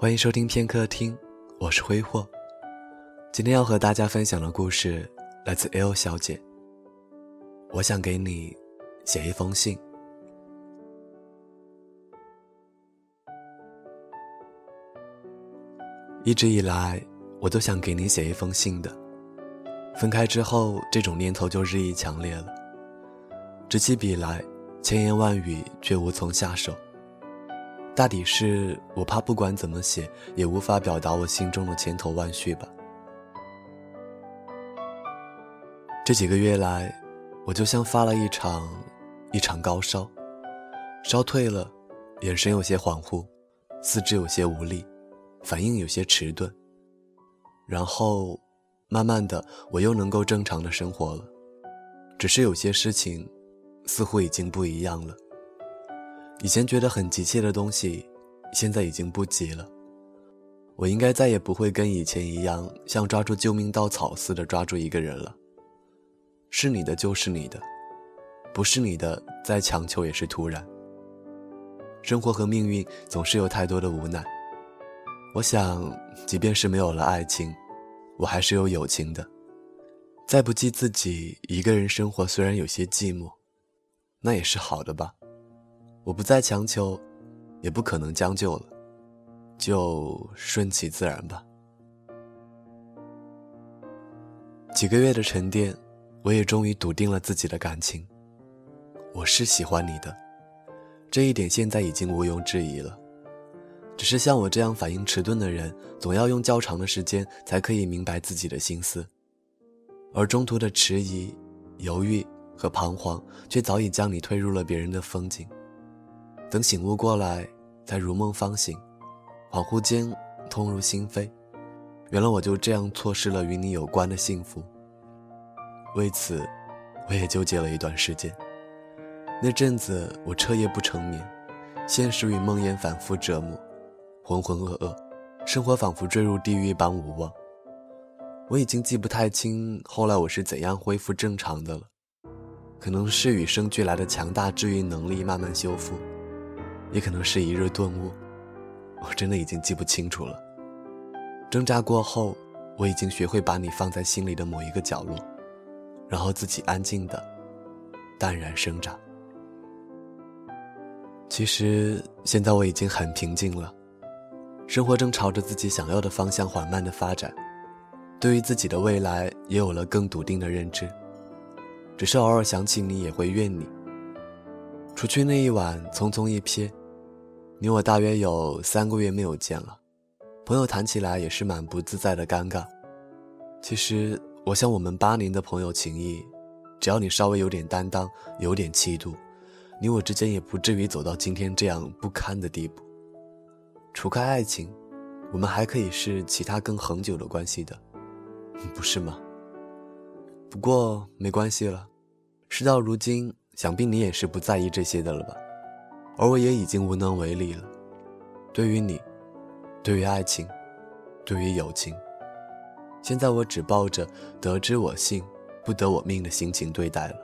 欢迎收听片刻听，我是挥霍。今天要和大家分享的故事来自 L 小姐。我想给你写一封信。一直以来，我都想给你写一封信的。分开之后，这种念头就日益强烈了。执起笔来，千言万语却无从下手。大抵是我怕，不管怎么写，也无法表达我心中的千头万绪吧。这几个月来，我就像发了一场一场高烧，烧退了，眼神有些恍惚，四肢有些无力，反应有些迟钝。然后，慢慢的，我又能够正常的生活了，只是有些事情，似乎已经不一样了。以前觉得很急切的东西，现在已经不急了。我应该再也不会跟以前一样，像抓住救命稻草似的抓住一个人了。是你的就是你的，不是你的再强求也是徒然。生活和命运总是有太多的无奈。我想，即便是没有了爱情，我还是有友情的。再不济自己一个人生活，虽然有些寂寞，那也是好的吧。我不再强求，也不可能将就了，就顺其自然吧。几个月的沉淀，我也终于笃定了自己的感情。我是喜欢你的，这一点现在已经毋庸置疑了。只是像我这样反应迟钝的人，总要用较长的时间才可以明白自己的心思，而中途的迟疑、犹豫和彷徨，却早已将你推入了别人的风景。等醒悟过来，才如梦方醒，恍惚间痛入心扉。原来我就这样错失了与你有关的幸福。为此，我也纠结了一段时间。那阵子我彻夜不成眠，现实与梦魇反复折磨，浑浑噩噩，生活仿佛坠入地狱般无望。我已经记不太清后来我是怎样恢复正常的了，可能是与生俱来的强大治愈能力慢慢修复。也可能是一日顿悟，我真的已经记不清楚了。挣扎过后，我已经学会把你放在心里的某一个角落，然后自己安静的、淡然生长。其实现在我已经很平静了，生活正朝着自己想要的方向缓慢的发展，对于自己的未来也有了更笃定的认知。只是偶尔想起你，也会怨你。除去那一晚，匆匆一瞥。你我大约有三个月没有见了，朋友谈起来也是蛮不自在的尴尬。其实我想，我们八年的朋友情谊，只要你稍微有点担当，有点气度，你我之间也不至于走到今天这样不堪的地步。除开爱情，我们还可以是其他更恒久的关系的，不是吗？不过没关系了，事到如今，想必你也是不在意这些的了吧？而我也已经无能为力了。对于你，对于爱情，对于友情，现在我只抱着得之我幸，不得我命的心情对待了。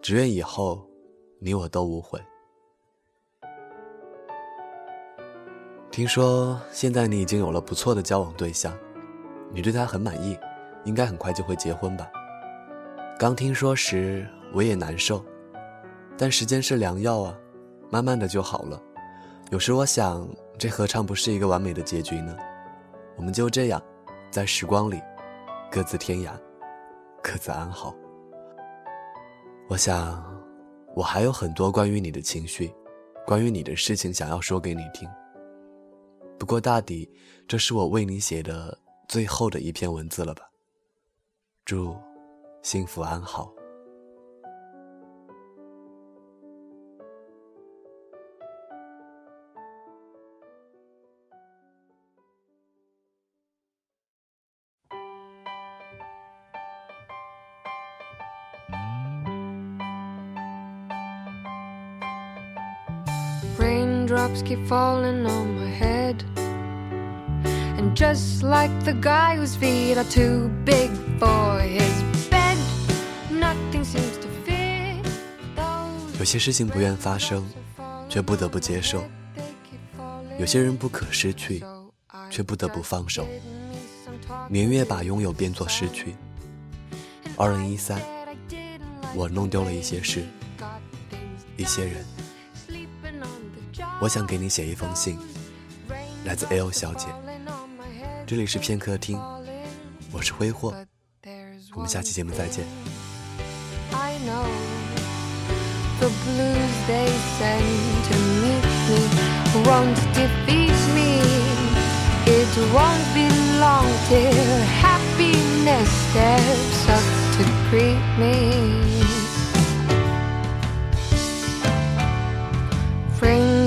只愿以后，你我都无悔。听说现在你已经有了不错的交往对象，你对他很满意，应该很快就会结婚吧？刚听说时我也难受，但时间是良药啊。慢慢的就好了。有时我想，这何尝不是一个完美的结局呢？我们就这样，在时光里，各自天涯，各自安好。我想，我还有很多关于你的情绪，关于你的事情想要说给你听。不过大抵，这是我为你写的最后的一篇文字了吧？祝幸福安好。Raindrops keep falling on my head. And just like the guy whose feet are too big for his bed, nothing seems to fit. 有些事情不愿发生，却不得不接受。有些人不可失去，却不得不放手。明月把拥有变作失去。二零一三，我弄丢了一些事，一些人。我想给你写一封信，来自 L 小姐。这里是片刻听，我是挥霍，我们下期节目再见。I know the blues they send to meet me won't defeat me. It won't be long till happiness steps up to greet me.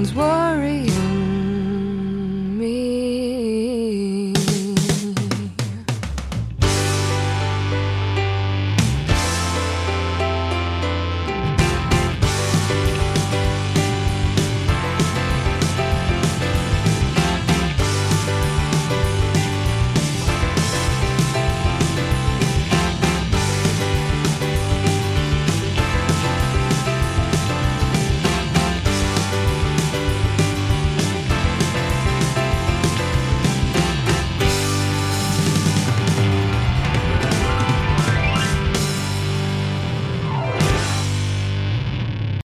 one's worrying.